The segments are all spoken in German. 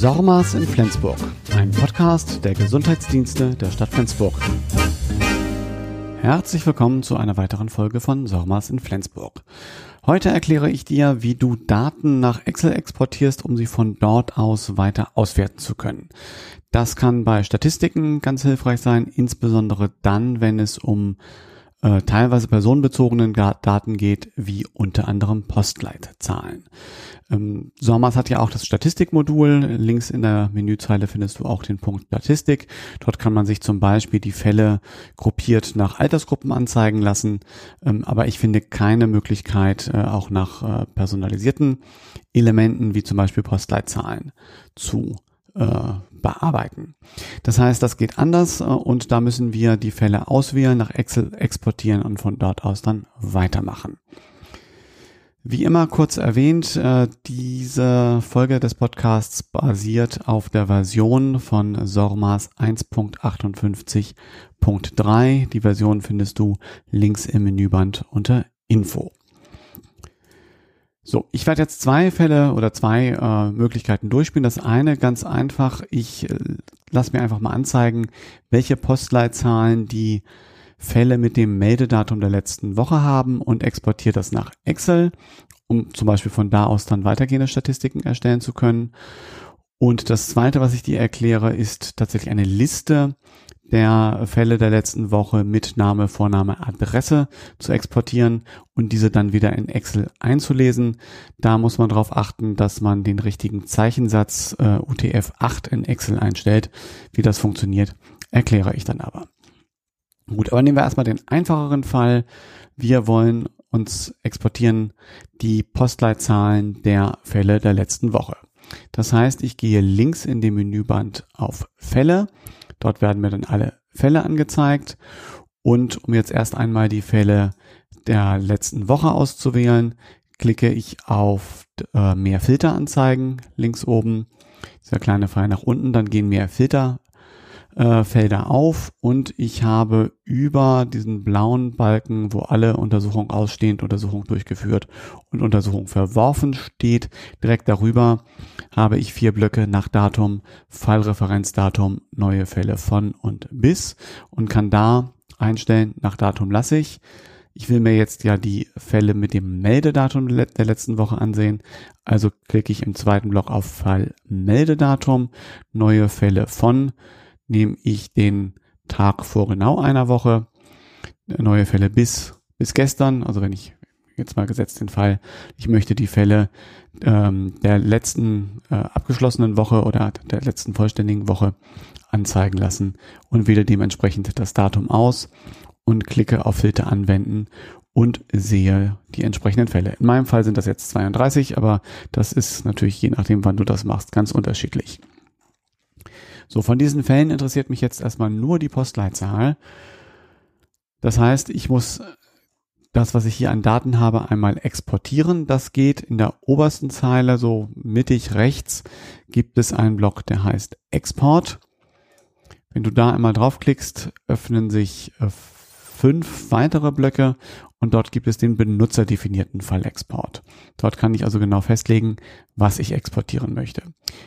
Sormas in Flensburg, ein Podcast der Gesundheitsdienste der Stadt Flensburg. Herzlich willkommen zu einer weiteren Folge von Sormas in Flensburg. Heute erkläre ich dir, wie du Daten nach Excel exportierst, um sie von dort aus weiter auswerten zu können. Das kann bei Statistiken ganz hilfreich sein, insbesondere dann, wenn es um äh, teilweise personenbezogenen Daten geht, wie unter anderem Postleitzahlen. Ähm, SORMAS hat ja auch das Statistikmodul. Links in der Menüzeile findest du auch den Punkt Statistik. Dort kann man sich zum Beispiel die Fälle gruppiert nach Altersgruppen anzeigen lassen. Ähm, aber ich finde keine Möglichkeit, äh, auch nach äh, personalisierten Elementen wie zum Beispiel Postleitzahlen zu äh, bearbeiten. Das heißt, das geht anders äh, und da müssen wir die Fälle auswählen, nach Excel exportieren und von dort aus dann weitermachen. Wie immer kurz erwähnt, äh, diese Folge des Podcasts basiert auf der Version von SORMAS 1.58.3. Die Version findest du links im Menüband unter Info. So, ich werde jetzt zwei Fälle oder zwei äh, Möglichkeiten durchspielen. Das eine ganz einfach, ich äh, lasse mir einfach mal anzeigen, welche Postleitzahlen die Fälle mit dem Meldedatum der letzten Woche haben und exportiere das nach Excel, um zum Beispiel von da aus dann weitergehende Statistiken erstellen zu können. Und das zweite, was ich dir erkläre, ist tatsächlich eine Liste der Fälle der letzten Woche mit Name, Vorname, Adresse zu exportieren und diese dann wieder in Excel einzulesen. Da muss man darauf achten, dass man den richtigen Zeichensatz äh, UTF-8 in Excel einstellt. Wie das funktioniert, erkläre ich dann aber. Gut, aber nehmen wir erstmal den einfacheren Fall. Wir wollen uns exportieren die Postleitzahlen der Fälle der letzten Woche. Das heißt, ich gehe links in dem Menüband auf Fälle Dort werden mir dann alle Fälle angezeigt. Und um jetzt erst einmal die Fälle der letzten Woche auszuwählen, klicke ich auf äh, mehr Filter anzeigen, links oben, dieser kleine Pfeil nach unten, dann gehen mehr Filter äh, Felder auf und ich habe über diesen blauen Balken, wo alle Untersuchungen ausstehend, Untersuchung durchgeführt und Untersuchung verworfen steht, direkt darüber habe ich vier Blöcke nach Datum, Fallreferenzdatum, neue Fälle von und bis und kann da einstellen, nach Datum lasse ich. Ich will mir jetzt ja die Fälle mit dem Meldedatum der letzten Woche ansehen. Also klicke ich im zweiten Block auf Fall Meldedatum, neue Fälle von nehme ich den Tag vor genau einer Woche, neue Fälle bis, bis gestern, also wenn ich jetzt mal gesetzt den Fall, ich möchte die Fälle ähm, der letzten äh, abgeschlossenen Woche oder der letzten vollständigen Woche anzeigen lassen und wähle dementsprechend das Datum aus und klicke auf Filter anwenden und sehe die entsprechenden Fälle. In meinem Fall sind das jetzt 32, aber das ist natürlich je nachdem, wann du das machst, ganz unterschiedlich. So, von diesen Fällen interessiert mich jetzt erstmal nur die Postleitzahl. Das heißt, ich muss das, was ich hier an Daten habe, einmal exportieren. Das geht in der obersten Zeile, so mittig rechts, gibt es einen Block, der heißt Export. Wenn du da einmal draufklickst, öffnen sich äh, fünf weitere Blöcke und dort gibt es den benutzerdefinierten Fallexport. Dort kann ich also genau festlegen, was ich exportieren möchte.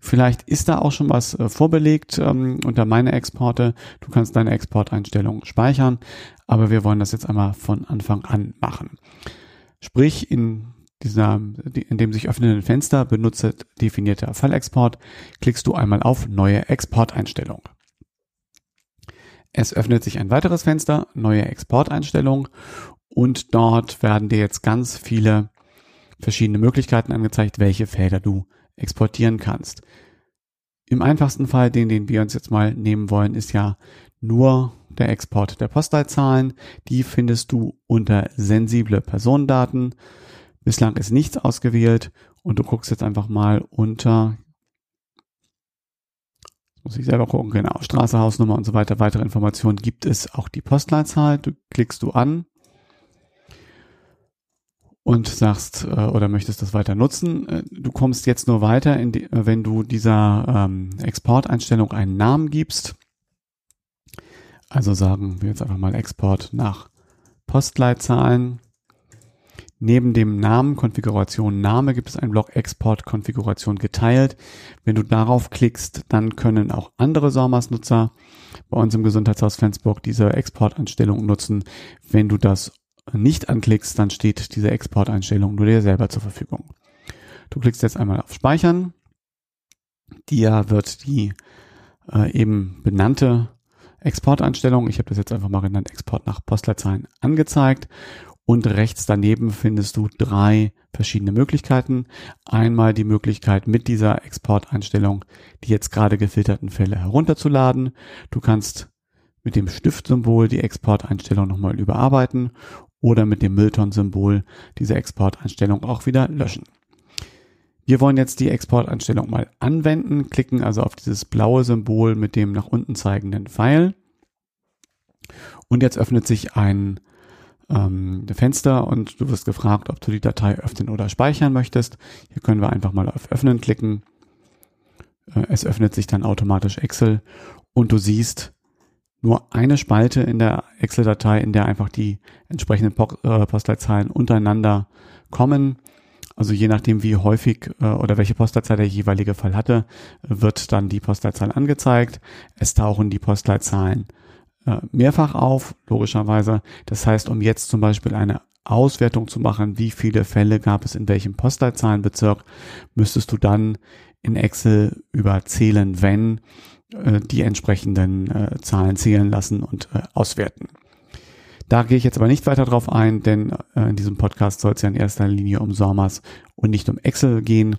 Vielleicht ist da auch schon was äh, vorbelegt ähm, unter meine Exporte. Du kannst deine Exporteinstellungen speichern, aber wir wollen das jetzt einmal von Anfang an machen. Sprich, in dieser, in dem sich öffnenden Fenster benutzerdefinierter Fallexport klickst du einmal auf neue Exporteinstellung. Es öffnet sich ein weiteres Fenster, neue Exporteinstellung und dort werden dir jetzt ganz viele verschiedene Möglichkeiten angezeigt, welche Felder du exportieren kannst. Im einfachsten Fall, den, den wir uns jetzt mal nehmen wollen, ist ja nur der Export der Postleitzahlen. Die findest du unter sensible Personendaten. Bislang ist nichts ausgewählt und du guckst jetzt einfach mal unter muss ich selber gucken, genau, Straße, Hausnummer und so weiter, weitere Informationen gibt es auch die Postleitzahl. Du klickst du an und sagst äh, oder möchtest das weiter nutzen. Äh, du kommst jetzt nur weiter, die, äh, wenn du dieser ähm, Exporteinstellung einen Namen gibst. Also sagen wir jetzt einfach mal Export nach Postleitzahlen. Neben dem Namen Konfiguration Name gibt es einen Block Export Konfiguration geteilt. Wenn du darauf klickst, dann können auch andere SORMAS-Nutzer bei uns im Gesundheitshaus Flensburg diese Exporteinstellung nutzen. Wenn du das nicht anklickst, dann steht diese Exporteinstellung nur dir selber zur Verfügung. Du klickst jetzt einmal auf Speichern. Dir wird die äh, eben benannte Exporteinstellung, ich habe das jetzt einfach mal genannt, Export nach Postleitzahlen angezeigt und rechts daneben findest du drei verschiedene Möglichkeiten. Einmal die Möglichkeit mit dieser Exporteinstellung die jetzt gerade gefilterten Fälle herunterzuladen. Du kannst mit dem Stiftsymbol die Exporteinstellung nochmal überarbeiten oder mit dem Milton-Symbol diese Exporteinstellung auch wieder löschen. Wir wollen jetzt die Exporteinstellung mal anwenden, klicken also auf dieses blaue Symbol mit dem nach unten zeigenden Pfeil. Und jetzt öffnet sich ein ähm, Fenster und du wirst gefragt, ob du die Datei öffnen oder speichern möchtest. Hier können wir einfach mal auf Öffnen klicken. Äh, es öffnet sich dann automatisch Excel und du siehst nur eine Spalte in der Excel-Datei, in der einfach die entsprechenden äh, Postleitzahlen untereinander kommen. Also je nachdem, wie häufig äh, oder welche Postleitzahl der jeweilige Fall hatte, wird dann die Postleitzahl angezeigt. Es tauchen die Postleitzahlen äh, mehrfach auf, logischerweise. Das heißt, um jetzt zum Beispiel eine Auswertung zu machen, wie viele Fälle gab es in welchem Postleitzahlenbezirk, müsstest du dann in Excel überzählen, wenn äh, die entsprechenden äh, Zahlen zählen lassen und äh, auswerten. Da gehe ich jetzt aber nicht weiter drauf ein, denn äh, in diesem Podcast soll es ja in erster Linie um SORMAS und nicht um Excel gehen.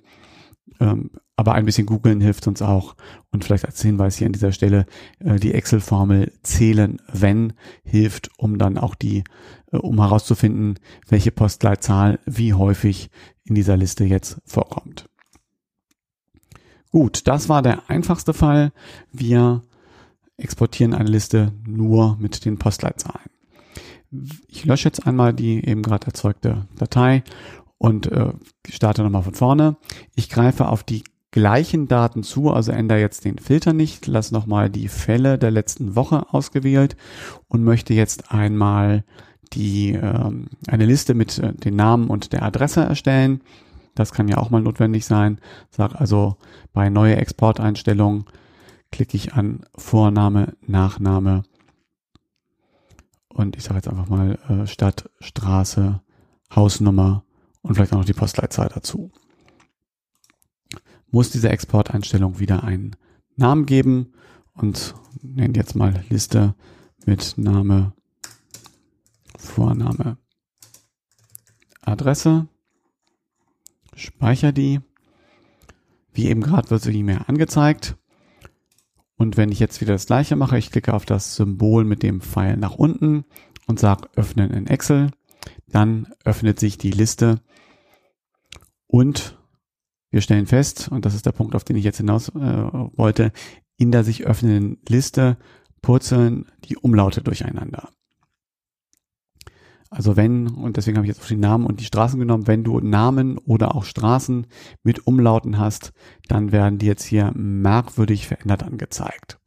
Ähm, aber ein bisschen googeln hilft uns auch. Und vielleicht als Hinweis hier an dieser Stelle, äh, die Excel-Formel zählen, wenn hilft, um dann auch die, äh, um herauszufinden, welche Postleitzahl wie häufig in dieser Liste jetzt vorkommt. Gut, das war der einfachste Fall. Wir exportieren eine Liste nur mit den Postleitzahlen. Ich lösche jetzt einmal die eben gerade erzeugte Datei und äh, starte nochmal von vorne. Ich greife auf die gleichen Daten zu, also ändere jetzt den Filter nicht, lasse nochmal die Fälle der letzten Woche ausgewählt und möchte jetzt einmal die ähm, eine Liste mit äh, den Namen und der Adresse erstellen. Das kann ja auch mal notwendig sein. Sag also bei neue Exporteinstellungen klicke ich an Vorname, Nachname und ich sage jetzt einfach mal äh, Stadt, Straße, Hausnummer und vielleicht auch noch die Postleitzahl dazu. Muss diese Exporteinstellung wieder einen Namen geben und nennen jetzt mal Liste mit Name, Vorname, Adresse speichere die. Wie eben gerade wird sie mehr angezeigt. Und wenn ich jetzt wieder das gleiche mache, ich klicke auf das Symbol mit dem Pfeil nach unten und sage öffnen in Excel, dann öffnet sich die Liste und wir stellen fest, und das ist der Punkt, auf den ich jetzt hinaus äh, wollte, in der sich öffnenden Liste purzeln die Umlaute durcheinander. Also wenn, und deswegen habe ich jetzt auch die Namen und die Straßen genommen, wenn du Namen oder auch Straßen mit Umlauten hast, dann werden die jetzt hier merkwürdig verändert angezeigt.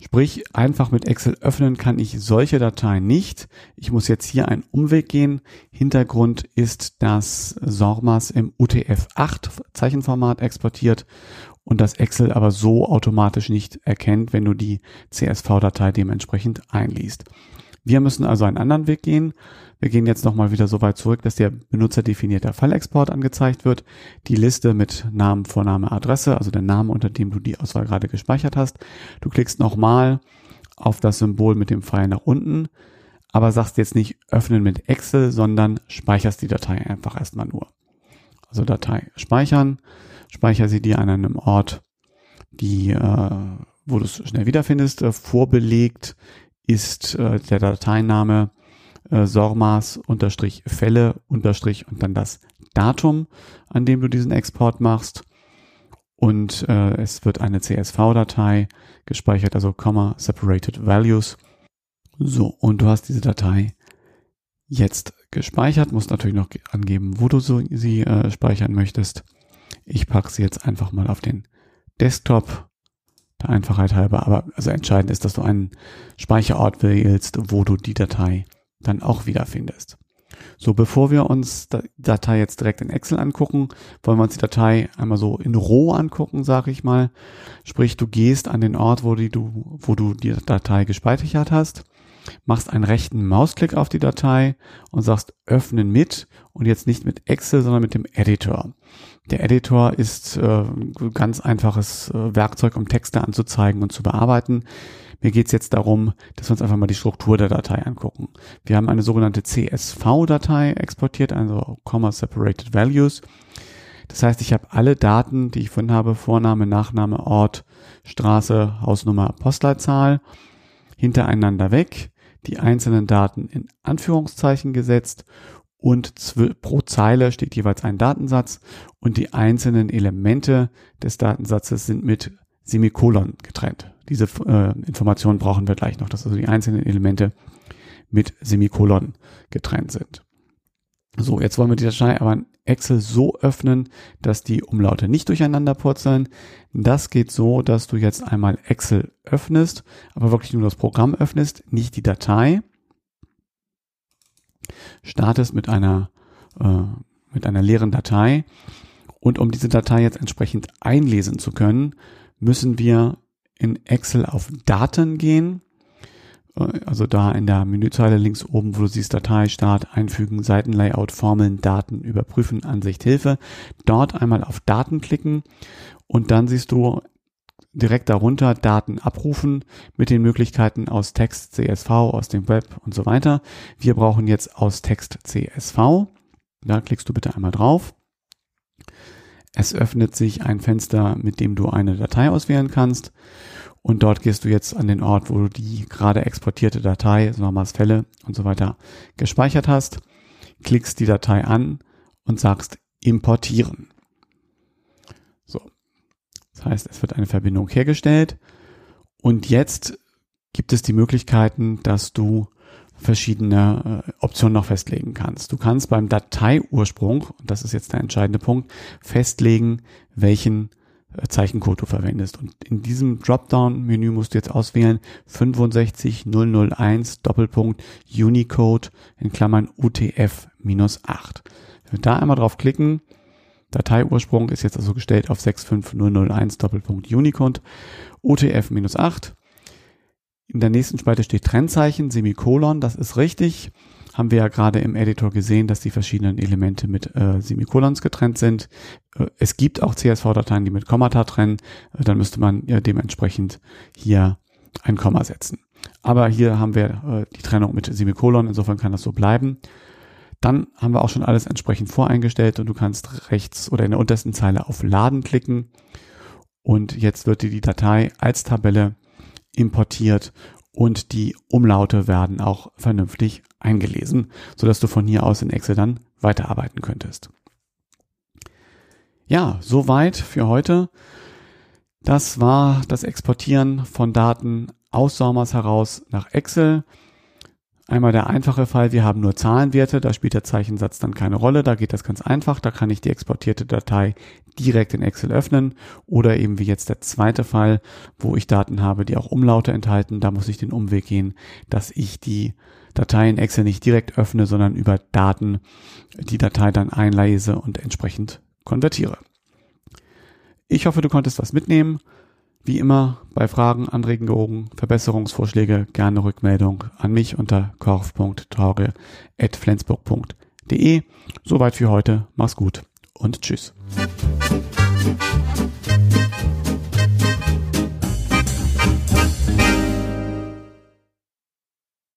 Sprich, einfach mit Excel öffnen kann ich solche Dateien nicht. Ich muss jetzt hier einen Umweg gehen. Hintergrund ist, dass SORMAS im UTF-8 Zeichenformat exportiert und das Excel aber so automatisch nicht erkennt, wenn du die CSV-Datei dementsprechend einliest. Wir müssen also einen anderen Weg gehen. Wir gehen jetzt nochmal wieder so weit zurück, dass der benutzerdefinierter Fallexport angezeigt wird. Die Liste mit Namen, Vorname, Adresse, also der Name, unter dem du die Auswahl gerade gespeichert hast. Du klickst nochmal auf das Symbol mit dem Pfeil nach unten, aber sagst jetzt nicht öffnen mit Excel, sondern speicherst die Datei einfach erstmal nur. Also Datei speichern, speicher sie dir an einem Ort, die, äh, wo du es schnell wiederfindest, äh, vorbelegt ist äh, der Dateiname äh, sormas unterstrich Fälle unterstrich und dann das Datum, an dem du diesen Export machst. Und äh, es wird eine CSV-Datei gespeichert, also Comma Separated Values. So, und du hast diese Datei jetzt gespeichert, musst natürlich noch angeben, wo du so, sie äh, speichern möchtest. Ich packe sie jetzt einfach mal auf den Desktop der Einfachheit halber. Aber also entscheidend ist, dass du einen Speicherort wählst, wo du die Datei dann auch wiederfindest. So, bevor wir uns die Datei jetzt direkt in Excel angucken, wollen wir uns die Datei einmal so in Roh angucken, sage ich mal. Sprich, du gehst an den Ort, wo, die, du, wo du die Datei gespeichert hast, machst einen rechten Mausklick auf die Datei und sagst Öffnen mit und jetzt nicht mit Excel, sondern mit dem Editor. Der Editor ist äh, ganz einfaches äh, Werkzeug, um Texte anzuzeigen und zu bearbeiten. Mir geht es jetzt darum, dass wir uns einfach mal die Struktur der Datei angucken. Wir haben eine sogenannte CSV-Datei exportiert, also Comma Separated Values. Das heißt, ich habe alle Daten, die ich von habe, Vorname, Nachname, Ort, Straße, Hausnummer, Postleitzahl, hintereinander weg, die einzelnen Daten in Anführungszeichen gesetzt und pro Zeile steht jeweils ein Datensatz und die einzelnen Elemente des Datensatzes sind mit Semikolon getrennt. Diese äh, Informationen brauchen wir gleich noch, dass also die einzelnen Elemente mit Semikolon getrennt sind. So, jetzt wollen wir die Datei aber in Excel so öffnen, dass die Umlaute nicht durcheinander purzeln. Das geht so, dass du jetzt einmal Excel öffnest, aber wirklich nur das Programm öffnest, nicht die Datei. Startest mit einer, äh, mit einer leeren Datei. Und um diese Datei jetzt entsprechend einlesen zu können, müssen wir in Excel auf Daten gehen. Also da in der Menüzeile links oben, wo du siehst Datei, Start, Einfügen, Seitenlayout, Formeln, Daten, Überprüfen, Ansicht, Hilfe. Dort einmal auf Daten klicken und dann siehst du direkt darunter Daten abrufen mit den Möglichkeiten aus Text, CSV, aus dem Web und so weiter. Wir brauchen jetzt aus Text CSV. Da klickst du bitte einmal drauf. Es öffnet sich ein Fenster, mit dem du eine Datei auswählen kannst. Und dort gehst du jetzt an den Ort, wo du die gerade exportierte Datei, so nochmals Fälle und so weiter, gespeichert hast, klickst die Datei an und sagst importieren. So. Das heißt, es wird eine Verbindung hergestellt. Und jetzt gibt es die Möglichkeiten, dass du verschiedene äh, Optionen noch festlegen kannst. Du kannst beim Dateiursprung, und das ist jetzt der entscheidende Punkt, festlegen, welchen Zeichencode du verwendest. Und in diesem Dropdown-Menü musst du jetzt auswählen 65001 Doppelpunkt Unicode in Klammern UTF-8. Wenn wir da einmal drauf klicken, Dateiursprung ist jetzt also gestellt auf 65001 Doppelpunkt Unicode UTF-8 in der nächsten Spalte steht Trennzeichen, Semikolon, das ist richtig. Haben wir ja gerade im Editor gesehen, dass die verschiedenen Elemente mit äh, Semikolons getrennt sind. Äh, es gibt auch CSV-Dateien, die mit Kommata trennen. Äh, dann müsste man ja dementsprechend hier ein Komma setzen. Aber hier haben wir äh, die Trennung mit Semikolon, insofern kann das so bleiben. Dann haben wir auch schon alles entsprechend voreingestellt und du kannst rechts oder in der untersten Zeile auf Laden klicken. Und jetzt wird dir die Datei als Tabelle importiert und die Umlaute werden auch vernünftig eingelesen, sodass du von hier aus in Excel dann weiterarbeiten könntest. Ja, soweit für heute. Das war das Exportieren von Daten aus Sommers heraus nach Excel. Einmal der einfache Fall, wir haben nur Zahlenwerte, da spielt der Zeichensatz dann keine Rolle, da geht das ganz einfach, da kann ich die exportierte Datei direkt in Excel öffnen oder eben wie jetzt der zweite Fall, wo ich Daten habe, die auch Umlaute enthalten, da muss ich den Umweg gehen, dass ich die Datei in Excel nicht direkt öffne, sondern über Daten die Datei dann einlese und entsprechend konvertiere. Ich hoffe, du konntest was mitnehmen. Wie immer bei Fragen, Anregungen, Verbesserungsvorschläge gerne Rückmeldung an mich unter korf.torge.flensburg.de. Soweit für heute. Mach's gut und tschüss.